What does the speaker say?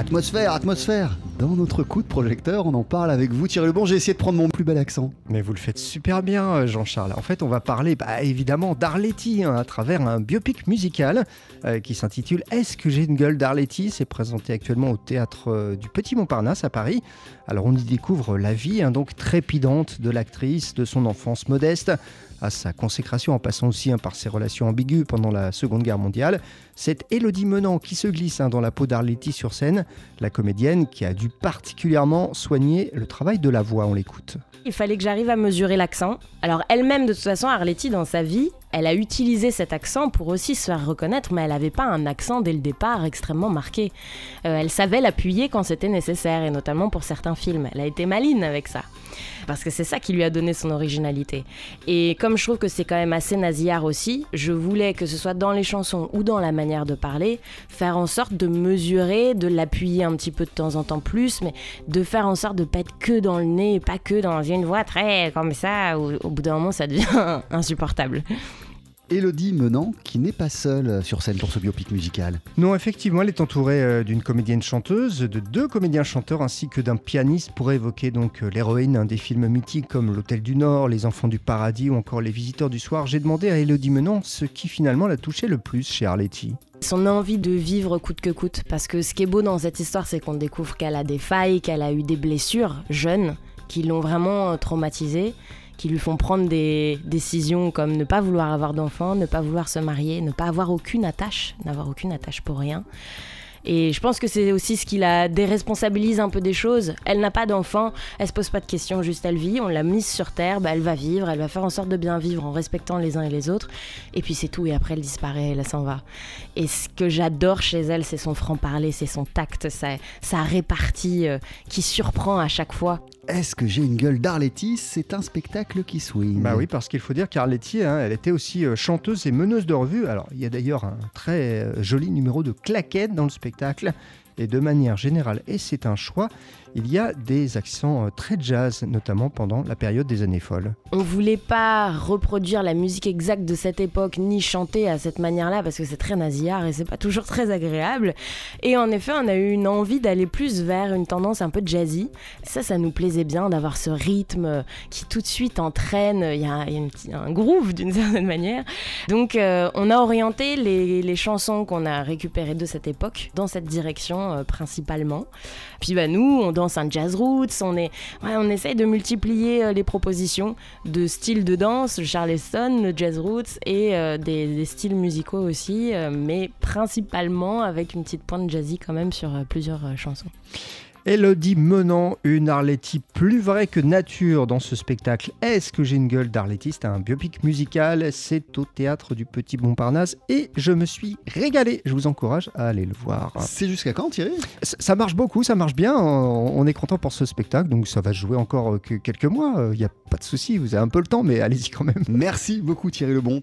Atmosphère, atmosphère Dans notre coup de projecteur, on en parle avec vous, Thierry Lebon. J'ai essayé de prendre mon plus bel accent. Mais vous le faites super bien, euh, Jean-Charles. En fait, on va parler bah, évidemment d'Arletty hein, à travers un biopic musical euh, qui s'intitule Est-ce que j'ai une gueule d'Arletty? C'est présenté actuellement au théâtre euh, du Petit Montparnasse à Paris. Alors, on y découvre la vie hein, donc trépidante de l'actrice, de son enfance modeste à sa consécration en passant aussi hein, par ses relations ambiguës pendant la Seconde Guerre mondiale. C'est Élodie Menant qui se glisse dans la peau d'Arletty sur scène, la comédienne qui a dû particulièrement soigner le travail de la voix. On l'écoute. Il fallait que j'arrive à mesurer l'accent. Alors elle-même, de toute façon, Arletty, dans sa vie, elle a utilisé cet accent pour aussi se faire reconnaître, mais elle n'avait pas un accent dès le départ extrêmement marqué. Euh, elle savait l'appuyer quand c'était nécessaire, et notamment pour certains films. Elle a été maline avec ça. Parce que c'est ça qui lui a donné son originalité. Et comme je trouve que c'est quand même assez nasillard aussi, je voulais que ce soit dans les chansons ou dans la manière de parler, faire en sorte de mesurer, de l'appuyer un petit peu de temps en temps plus, mais de faire en sorte de pas être que dans le nez, pas que dans une voix très comme ça, au bout d'un moment ça devient insupportable. Élodie Menant, qui n'est pas seule sur scène pour ce biopic musical. Non, effectivement, elle est entourée euh, d'une comédienne chanteuse, de deux comédiens chanteurs ainsi que d'un pianiste pour évoquer donc euh, l'héroïne des films mythiques comme L'Hôtel du Nord, Les Enfants du Paradis ou encore Les Visiteurs du Soir. J'ai demandé à Élodie Menant ce qui finalement l'a touché le plus chez Arletty. Son envie de vivre coûte que coûte, parce que ce qui est beau dans cette histoire, c'est qu'on découvre qu'elle a des failles, qu'elle a eu des blessures jeunes qui l'ont vraiment traumatisée qui lui font prendre des décisions comme ne pas vouloir avoir d'enfants, ne pas vouloir se marier, ne pas avoir aucune attache, n'avoir aucune attache pour rien. Et je pense que c'est aussi ce qui la déresponsabilise un peu des choses. Elle n'a pas d'enfant, elle se pose pas de questions, juste elle vit. On l'a mise sur terre, bah elle va vivre, elle va faire en sorte de bien vivre en respectant les uns et les autres. Et puis c'est tout, et après elle disparaît, elle s'en va. Et ce que j'adore chez elle, c'est son franc-parler, c'est son tact, sa, répartie euh, qui surprend à chaque fois. Est-ce que j'ai une gueule d'Arletty? C'est un spectacle qui swing. Bah oui, parce qu'il faut dire qu'Arletty, hein, elle était aussi euh, chanteuse et meneuse de revue. Alors, il y a d'ailleurs un très euh, joli numéro de claquettes dans le spectacle et de manière générale, et c'est un choix, il y a des accents euh, très jazz, notamment pendant la période des années folles. On voulait pas reproduire la musique exacte de cette époque, ni chanter à cette manière-là, parce que c'est très nasillard et c'est pas toujours très agréable. Et en effet, on a eu une envie d'aller plus vers une tendance un peu jazzy. Ça, ça nous plaisait bien d'avoir ce rythme qui tout de suite entraîne, il y a, un groove d'une certaine manière. Donc, euh, on a orienté les, chansons qu'on a récupérées de cette époque dans cette direction euh, principalement. Puis bah, nous, on un jazz roots, on, est, on essaye de multiplier euh, les propositions de styles de danse, le charleston, le jazz roots et euh, des, styles musicaux aussi, mais principalement avec une petite pointe jazzy quand même sur plusieurs chansons. Elodie menant une Arletty plus vraie que nature dans ce spectacle. Est-ce que j'ai une gueule d'Arletty? C'est un biopic musical, c'est au théâtre du Petit Montparnasse et je me suis régalé. Je vous encourage à aller le voir. C'est jusqu'à quand Thierry? Ça, marche beaucoup, ça marche bien. On est content pour ce spectacle, donc ça va jouer encore quelques mois. Il n'y a pas de souci, vous avez un peu le temps, mais allez-y quand même. Merci beaucoup Thierry Lebon.